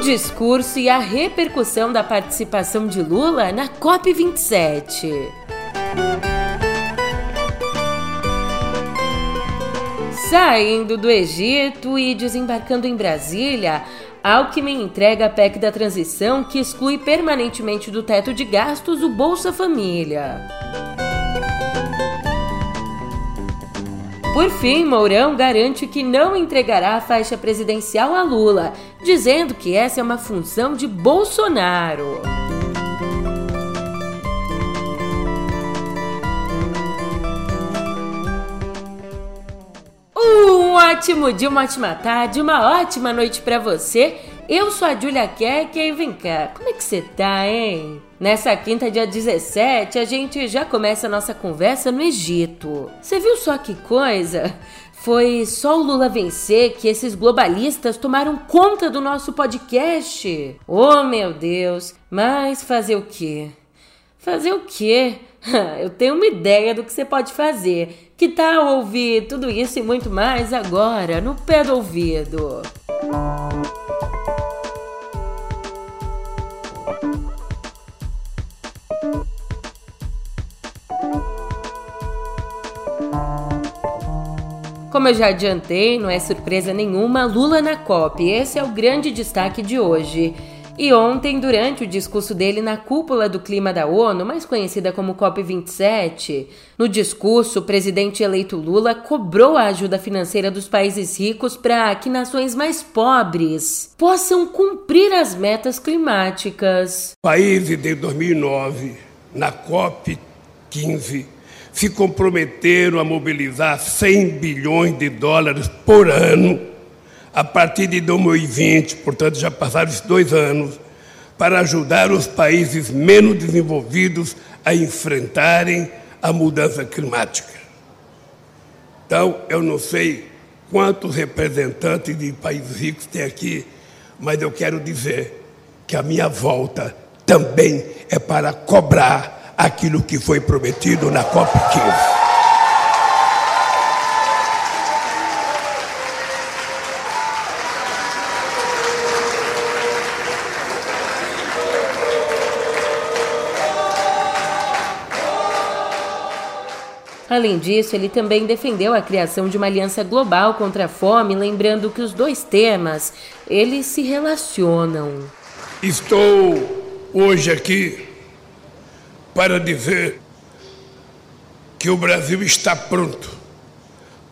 discurso e a repercussão da participação de Lula na COP27. Saindo do Egito e desembarcando em Brasília, Alckmin entrega a PEC da transição que exclui permanentemente do teto de gastos o Bolsa Família. Por fim, Mourão garante que não entregará a faixa presidencial a Lula, dizendo que essa é uma função de Bolsonaro. Um ótimo dia, uma ótima tarde, uma ótima noite para você. Eu sou a Julia Keck e vem cá, como é que você tá, hein? Nessa quinta, dia 17, a gente já começa a nossa conversa no Egito. Você viu só que coisa? Foi só o Lula vencer que esses globalistas tomaram conta do nosso podcast. Oh, meu Deus! Mas fazer o quê? Fazer o quê? Eu tenho uma ideia do que você pode fazer. Que tal ouvir tudo isso e muito mais agora, no pé do ouvido? Como eu já adiantei, não é surpresa nenhuma, Lula na COP. Esse é o grande destaque de hoje. E ontem, durante o discurso dele na cúpula do clima da ONU, mais conhecida como COP27, no discurso, o presidente eleito Lula cobrou a ajuda financeira dos países ricos para que nações mais pobres possam cumprir as metas climáticas. Países de 2009, na COP15, se comprometeram a mobilizar 100 bilhões de dólares por ano a partir de 2020, portanto já passaram esses dois anos, para ajudar os países menos desenvolvidos a enfrentarem a mudança climática. Então, eu não sei quantos representantes de países ricos tem aqui, mas eu quero dizer que a minha volta também é para cobrar aquilo que foi prometido na COP15. Além disso, ele também defendeu a criação de uma aliança global contra a fome, lembrando que os dois temas, eles se relacionam. Estou hoje aqui para dizer que o Brasil está pronto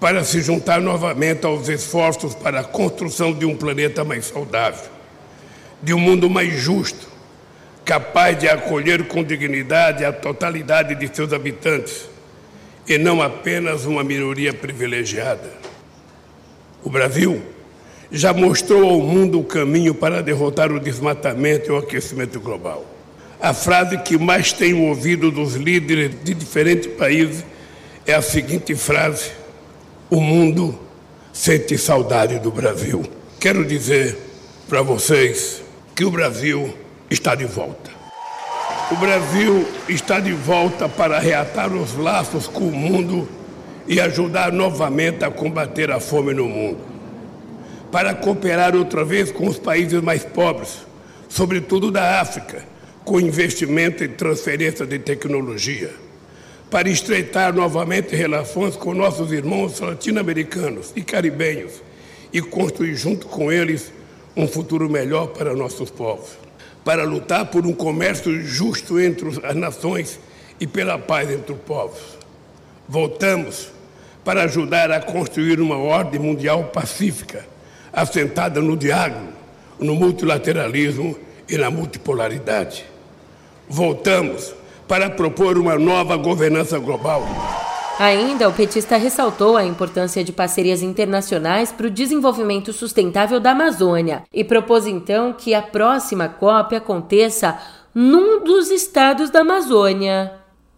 para se juntar novamente aos esforços para a construção de um planeta mais saudável, de um mundo mais justo, capaz de acolher com dignidade a totalidade de seus habitantes e não apenas uma minoria privilegiada. O Brasil já mostrou ao mundo o caminho para derrotar o desmatamento e o aquecimento global. A frase que mais tenho ouvido dos líderes de diferentes países é a seguinte frase: O mundo sente saudade do Brasil. Quero dizer para vocês que o Brasil está de volta. O Brasil está de volta para reatar os laços com o mundo e ajudar novamente a combater a fome no mundo. Para cooperar outra vez com os países mais pobres, sobretudo da África com investimento em transferência de tecnologia, para estreitar novamente relações com nossos irmãos latino-americanos e caribenhos e construir junto com eles um futuro melhor para nossos povos, para lutar por um comércio justo entre as nações e pela paz entre os povos. Voltamos para ajudar a construir uma ordem mundial pacífica, assentada no diálogo, no multilateralismo e na multipolaridade voltamos para propor uma nova governança global. Ainda, o petista ressaltou a importância de parcerias internacionais para o desenvolvimento sustentável da Amazônia e propôs então que a próxima COP aconteça num dos estados da Amazônia.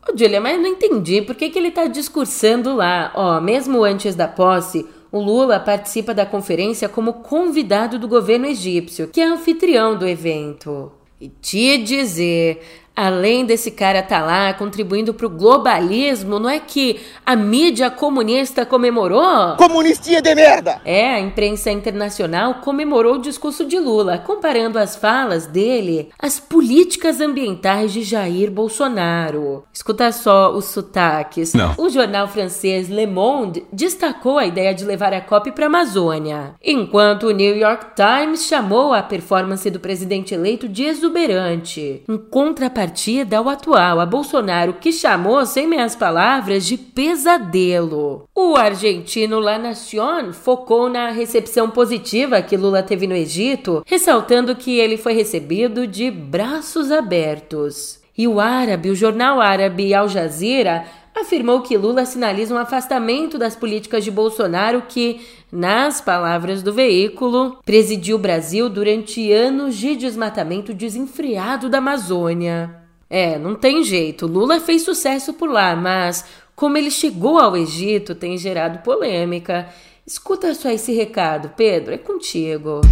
Ô, Julia, mas não entendi por que, que ele está discursando lá. Ó, mesmo antes da posse, o Lula participa da conferência como convidado do governo egípcio, que é anfitrião do evento. E te dizer, além desse cara estar tá lá contribuindo para o globalismo, não é que a mídia comunista comemorou? Comunistinha de merda! É, a imprensa internacional comemorou o discurso de Lula, comparando as falas dele às políticas ambientais de Jair Bolsonaro. Escuta só os sotaques. Não. O jornal francês Le Monde destacou a ideia de levar a COP para a Amazônia, enquanto o New York Times chamou a performance do presidente eleito de exuberante. Em contrapartida, contrapartida ao atual, a Bolsonaro, que chamou, sem meias palavras, de pesadelo. O argentino La Nación focou na recepção positiva que Lula teve no Egito, ressaltando que ele foi recebido de braços abertos. E o árabe, o jornal árabe Al Jazeera, afirmou que Lula sinaliza um afastamento das políticas de Bolsonaro que, nas palavras do veículo, presidiu o Brasil durante anos de desmatamento desenfreado da Amazônia. É, não tem jeito. Lula fez sucesso por lá, mas como ele chegou ao Egito tem gerado polêmica. Escuta só esse recado, Pedro, é contigo.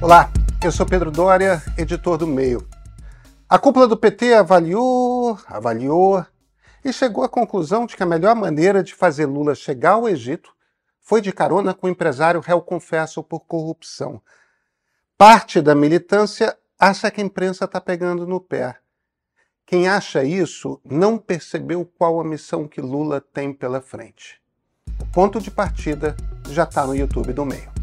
Olá, eu sou Pedro Dória, editor do Meio. A cúpula do PT avaliou, avaliou e chegou à conclusão de que a melhor maneira de fazer Lula chegar ao Egito foi de carona com o empresário réu confesso por corrupção. Parte da militância acha que a imprensa está pegando no pé. Quem acha isso não percebeu qual a missão que Lula tem pela frente. O ponto de partida já está no YouTube do meio.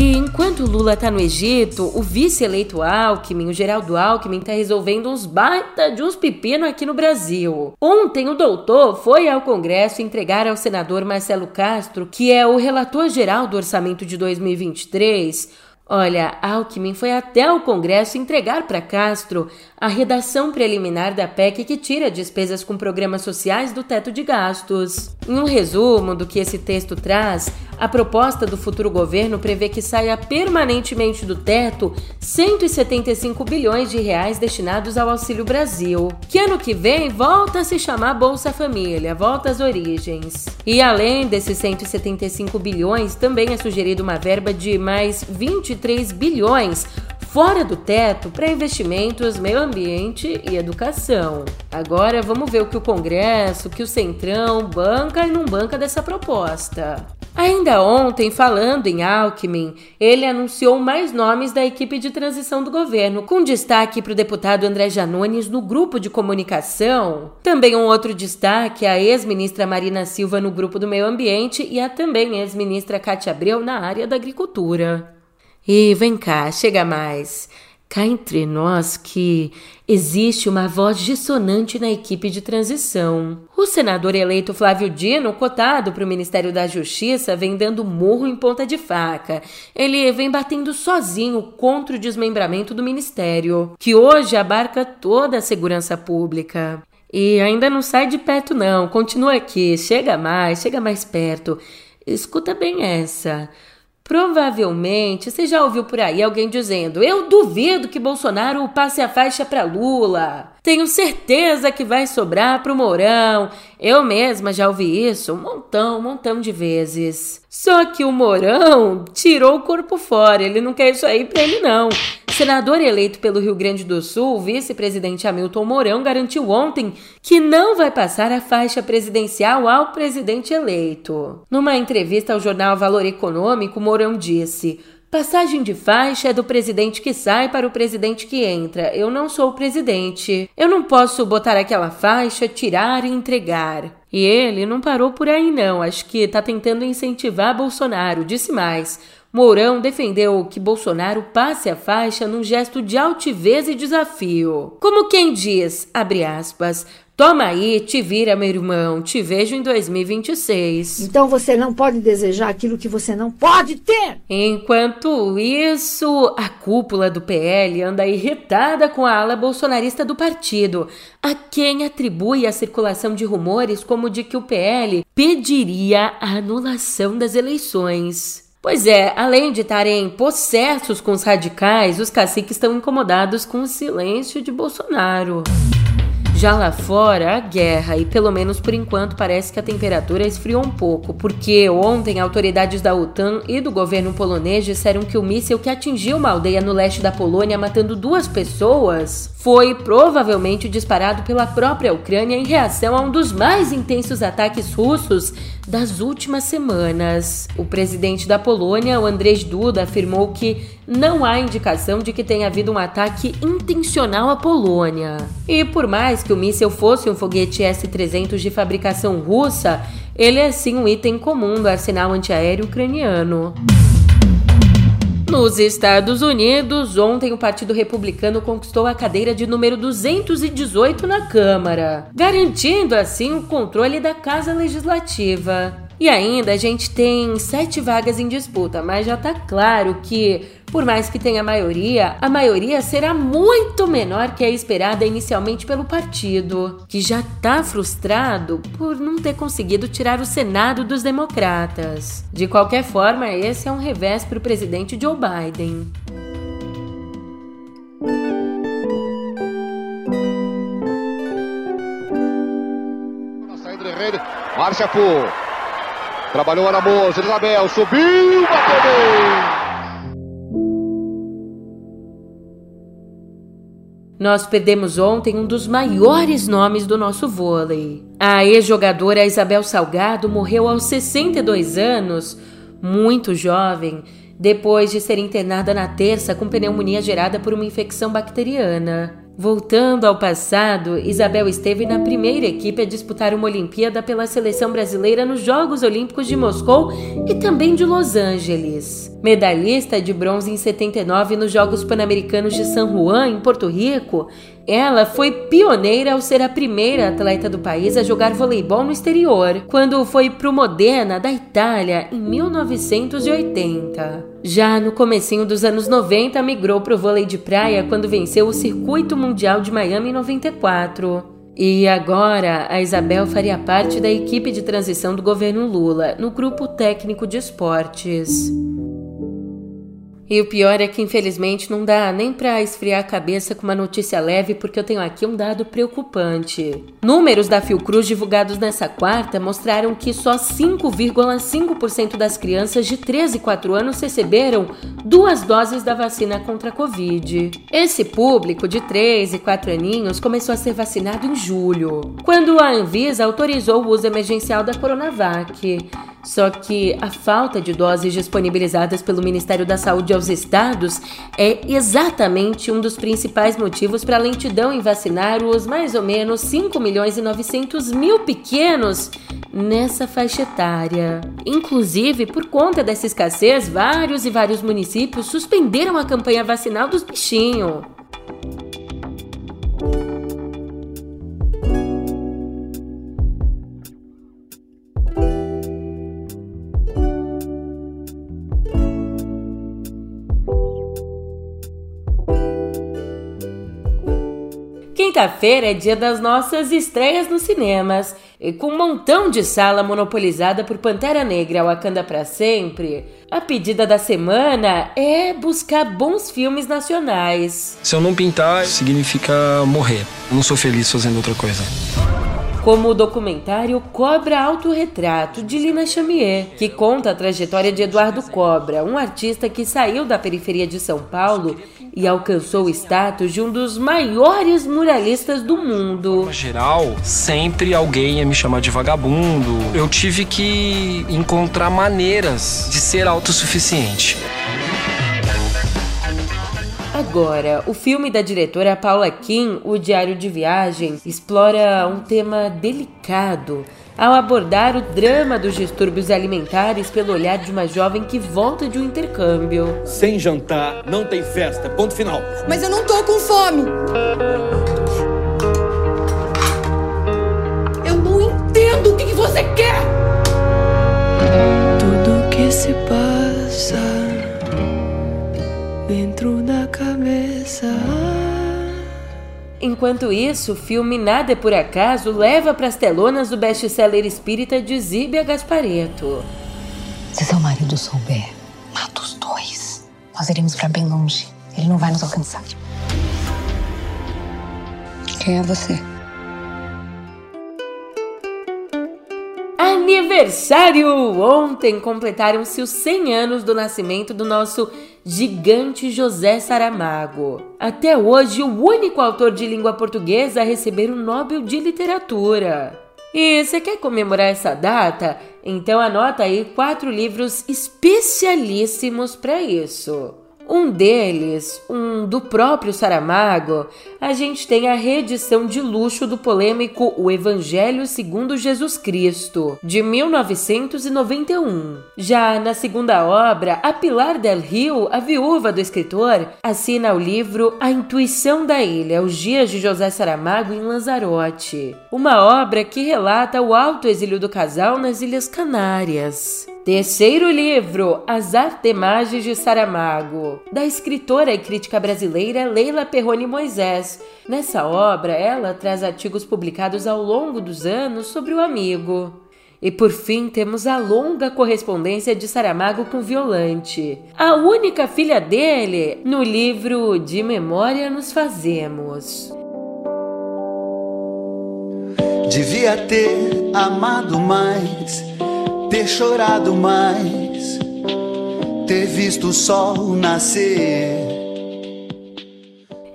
E enquanto Lula tá no Egito, o vice-eleito Alckmin, o Geraldo Alckmin, tá resolvendo uns baita de uns pepino aqui no Brasil. Ontem o doutor foi ao Congresso entregar ao senador Marcelo Castro, que é o relator geral do orçamento de 2023, Olha, Alckmin foi até o Congresso entregar para Castro a redação preliminar da PEC que tira despesas com programas sociais do teto de gastos. Em um resumo do que esse texto traz, a proposta do futuro governo prevê que saia permanentemente do teto 175 bilhões de reais destinados ao Auxílio Brasil, que ano que vem volta a se chamar Bolsa Família, volta às origens. E além desses 175 bilhões, também é sugerido uma verba de mais 23 bilhões fora do teto para investimentos, meio ambiente e educação. Agora vamos ver o que o Congresso, que o Centrão banca e não banca dessa proposta. Ainda ontem, falando em Alckmin, ele anunciou mais nomes da equipe de transição do governo, com destaque para o deputado André Janones no grupo de comunicação. Também um outro destaque a ex-ministra Marina Silva no grupo do meio ambiente e a também ex-ministra Cátia Abreu na área da agricultura. E vem cá, chega mais. Cá entre nós que existe uma voz dissonante na equipe de transição. O senador eleito Flávio Dino, cotado para o Ministério da Justiça, vem dando murro em ponta de faca. Ele vem batendo sozinho contra o desmembramento do ministério, que hoje abarca toda a segurança pública. E ainda não sai de perto, não. Continua aqui. Chega mais, chega mais perto. Escuta bem essa. Provavelmente você já ouviu por aí alguém dizendo: Eu duvido que Bolsonaro passe a faixa para Lula. Tenho certeza que vai sobrar para o Mourão. Eu mesma já ouvi isso um montão, um montão de vezes. Só que o Mourão tirou o corpo fora. Ele não quer isso aí para ele, não. Senador eleito pelo Rio Grande do Sul, vice-presidente Hamilton Mourão garantiu ontem que não vai passar a faixa presidencial ao presidente eleito. Numa entrevista ao jornal Valor Econômico, Mourão disse: Passagem de faixa é do presidente que sai para o presidente que entra. Eu não sou o presidente. Eu não posso botar aquela faixa, tirar e entregar. E ele não parou por aí, não. Acho que está tentando incentivar Bolsonaro. Disse mais. Mourão defendeu que Bolsonaro passe a faixa num gesto de altivez e desafio. Como quem diz, abre aspas, Toma aí, te vira, meu irmão, te vejo em 2026. Então você não pode desejar aquilo que você não pode ter. Enquanto isso, a cúpula do PL anda irritada com a ala bolsonarista do partido, a quem atribui a circulação de rumores como de que o PL pediria a anulação das eleições. Pois é, além de estarem possessos com os radicais, os caciques estão incomodados com o silêncio de Bolsonaro. Já lá fora, a guerra, e pelo menos por enquanto parece que a temperatura esfriou um pouco, porque ontem autoridades da OTAN e do governo polonês disseram que o míssil que atingiu uma aldeia no leste da Polônia, matando duas pessoas, foi provavelmente disparado pela própria Ucrânia em reação a um dos mais intensos ataques russos das últimas semanas. O presidente da Polônia, o Andrzej Duda, afirmou que não há indicação de que tenha havido um ataque intencional à Polônia. E por mais que o míssil fosse um foguete S-300 de fabricação russa, ele é sim um item comum do arsenal antiaéreo ucraniano. Nos Estados Unidos, ontem o Partido Republicano conquistou a cadeira de número 218 na Câmara, garantindo assim o controle da Casa Legislativa. E ainda a gente tem sete vagas em disputa, mas já tá claro que, por mais que tenha maioria, a maioria será muito menor que a esperada inicialmente pelo partido, que já tá frustrado por não ter conseguido tirar o Senado dos democratas. De qualquer forma, esse é um revés para o presidente Joe Biden. Marcha por Trabalhou a moça, Isabel, subiu, bateu Nós perdemos ontem um dos maiores nomes do nosso vôlei. A ex-jogadora Isabel Salgado morreu aos 62 anos, muito jovem, depois de ser internada na terça com pneumonia gerada por uma infecção bacteriana. Voltando ao passado, Isabel esteve na primeira equipe a disputar uma Olimpíada pela seleção brasileira nos Jogos Olímpicos de Moscou e também de Los Angeles. Medalhista de bronze em 79 nos Jogos Pan-Americanos de San Juan, em Porto Rico, ela foi pioneira ao ser a primeira atleta do país a jogar voleibol no exterior, quando foi pro Modena da Itália em 1980. Já no comecinho dos anos 90 migrou pro vôlei de praia quando venceu o Circuito Mundial de Miami em 94. E agora, a Isabel faria parte da equipe de transição do governo Lula, no grupo técnico de esportes. E o pior é que infelizmente não dá nem para esfriar a cabeça com uma notícia leve, porque eu tenho aqui um dado preocupante. Números da Fiocruz divulgados nessa quarta mostraram que só 5,5% das crianças de 13 e 4 anos receberam duas doses da vacina contra a Covid. Esse público de 3 e 4 aninhos começou a ser vacinado em julho, quando a Anvisa autorizou o uso emergencial da Coronavac. Só que a falta de doses disponibilizadas pelo Ministério da Saúde aos estados é exatamente um dos principais motivos para a lentidão em vacinar os mais ou menos 5 milhões e 900 mil pequenos nessa faixa etária. Inclusive, por conta dessa escassez, vários e vários municípios suspenderam a campanha vacinal dos bichinhos. Quinta-feira é dia das nossas estreias nos cinemas. E com um montão de sala monopolizada por Pantera Negra Wakanda para sempre, a pedida da semana é buscar bons filmes nacionais. Se eu não pintar, significa morrer. Eu não sou feliz fazendo outra coisa como o documentário Cobra Autorretrato, de Lina Chamier, que conta a trajetória de Eduardo Cobra, um artista que saiu da periferia de São Paulo e alcançou o status de um dos maiores muralistas do mundo. No geral, sempre alguém ia me chamar de vagabundo. Eu tive que encontrar maneiras de ser autossuficiente. Agora, o filme da diretora Paula Kim, O Diário de Viagem, explora um tema delicado ao abordar o drama dos distúrbios alimentares pelo olhar de uma jovem que volta de um intercâmbio. Sem jantar, não tem festa. Ponto final. Mas eu não tô com fome. Eu não entendo o que, que você quer. Tudo que se passa Enquanto isso, o filme Nada é por Acaso leva para as telonas o best-seller espírita de Zíbia Gaspareto. Se seu marido souber, mata os dois. Nós iremos para bem longe. Ele não vai nos alcançar. Quem é você? Aniversário! Ontem completaram-se os 100 anos do nascimento do nosso gigante José Saramago. Até hoje, o único autor de língua portuguesa a receber o Nobel de Literatura. E você quer comemorar essa data? Então anota aí quatro livros especialíssimos para isso. Um deles, um do próprio Saramago, a gente tem a reedição de luxo do polêmico O Evangelho segundo Jesus Cristo, de 1991. Já na segunda obra, a Pilar del Rio, a viúva do escritor, assina o livro A Intuição da Ilha, os dias de José Saramago em Lanzarote, uma obra que relata o alto exílio do casal nas Ilhas Canárias. Terceiro livro, As Artemagens de Saramago, da escritora e crítica brasileira Leila Perrone Moisés. Nessa obra, ela traz artigos publicados ao longo dos anos sobre o amigo. E por fim, temos a longa correspondência de Saramago com Violante, a única filha dele, no livro De Memória Nos Fazemos. Devia ter amado mais ter chorado mais, ter visto o sol nascer.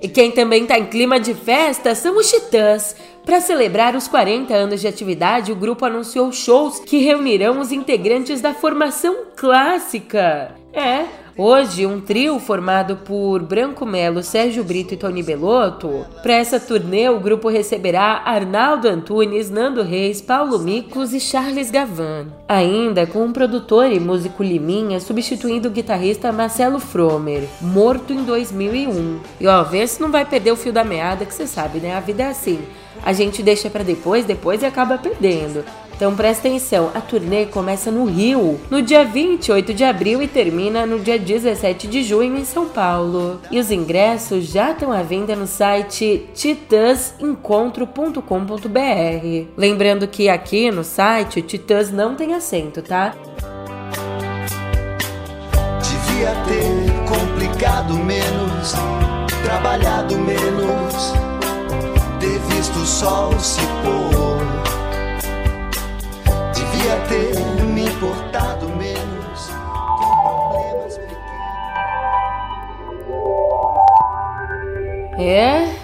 E quem também está em clima de festa são os Titãs. Para celebrar os 40 anos de atividade, o grupo anunciou shows que reunirão os integrantes da formação clássica. É, Hoje, um trio formado por Branco Melo, Sérgio Brito e Tony Belotto. Para essa turnê, o grupo receberá Arnaldo Antunes, Nando Reis, Paulo Micos e Charles Gavan. Ainda com um produtor e músico Liminha substituindo o guitarrista Marcelo Fromer, morto em 2001. E ó, vê se não vai perder o fio da meada, que você sabe, né? A vida é assim. A gente deixa para depois, depois e acaba perdendo. Então presta atenção, a turnê começa no Rio, no dia 28 de abril e termina no dia 17 de junho em São Paulo. E os ingressos já estão à venda no site titãsencontro.com.br. Lembrando que aqui no site o Titãs não tem acento, tá? Devia ter complicado menos, trabalhado menos, ter visto o sol se pôr devia ter me importado menos com problemas pequenos. É?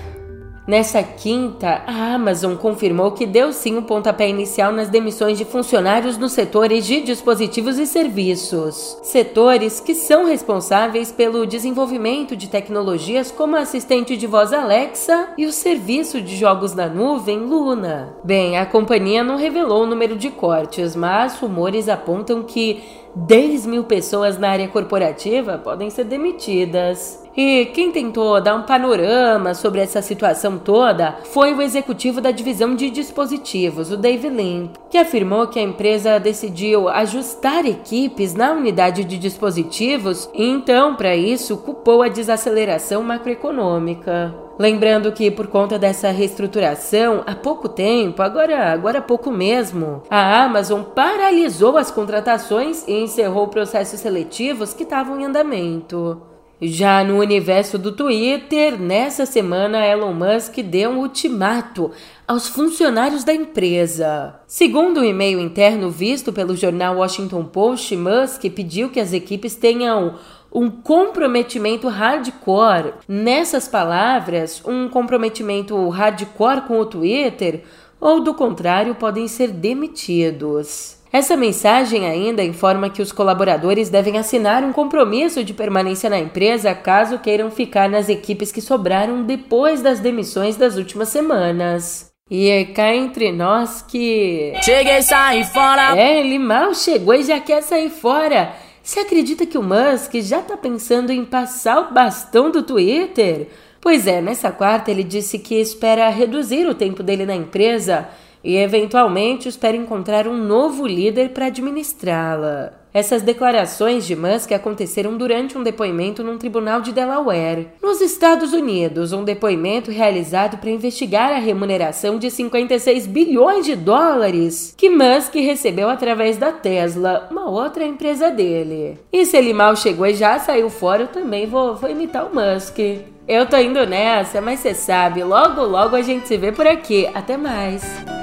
Nessa quinta, a Amazon confirmou que deu sim o um pontapé inicial nas demissões de funcionários nos setores de dispositivos e serviços. Setores que são responsáveis pelo desenvolvimento de tecnologias como a assistente de voz Alexa e o serviço de jogos na nuvem Luna. Bem, a companhia não revelou o número de cortes, mas rumores apontam que 10 mil pessoas na área corporativa podem ser demitidas. E quem tentou dar um panorama sobre essa situação toda foi o executivo da divisão de dispositivos, o Dave Limp, que afirmou que a empresa decidiu ajustar equipes na unidade de dispositivos e então, para isso, culpou a desaceleração macroeconômica. Lembrando que por conta dessa reestruturação, há pouco tempo, agora, agora há pouco mesmo, a Amazon paralisou as contratações e encerrou processos seletivos que estavam em andamento. Já no universo do Twitter, nessa semana Elon Musk deu um ultimato aos funcionários da empresa. Segundo um e-mail interno visto pelo jornal Washington Post, Musk pediu que as equipes tenham um comprometimento hardcore. Nessas palavras, um comprometimento hardcore com o Twitter, ou do contrário, podem ser demitidos. Essa mensagem ainda informa que os colaboradores devem assinar um compromisso de permanência na empresa caso queiram ficar nas equipes que sobraram depois das demissões das últimas semanas. E é cá entre nós que. Cheguei e saí fora! É, ele mal chegou e já quer sair fora. Você acredita que o Musk já está pensando em passar o bastão do Twitter? Pois é, nessa quarta ele disse que espera reduzir o tempo dele na empresa e, eventualmente, espera encontrar um novo líder para administrá-la. Essas declarações de Musk aconteceram durante um depoimento num tribunal de Delaware, nos Estados Unidos, um depoimento realizado para investigar a remuneração de 56 bilhões de dólares que Musk recebeu através da Tesla, uma outra empresa dele. E se ele mal chegou e já saiu fora, eu também vou, vou imitar o Musk. Eu tô indo nessa, mas você sabe, logo logo a gente se vê por aqui. Até mais!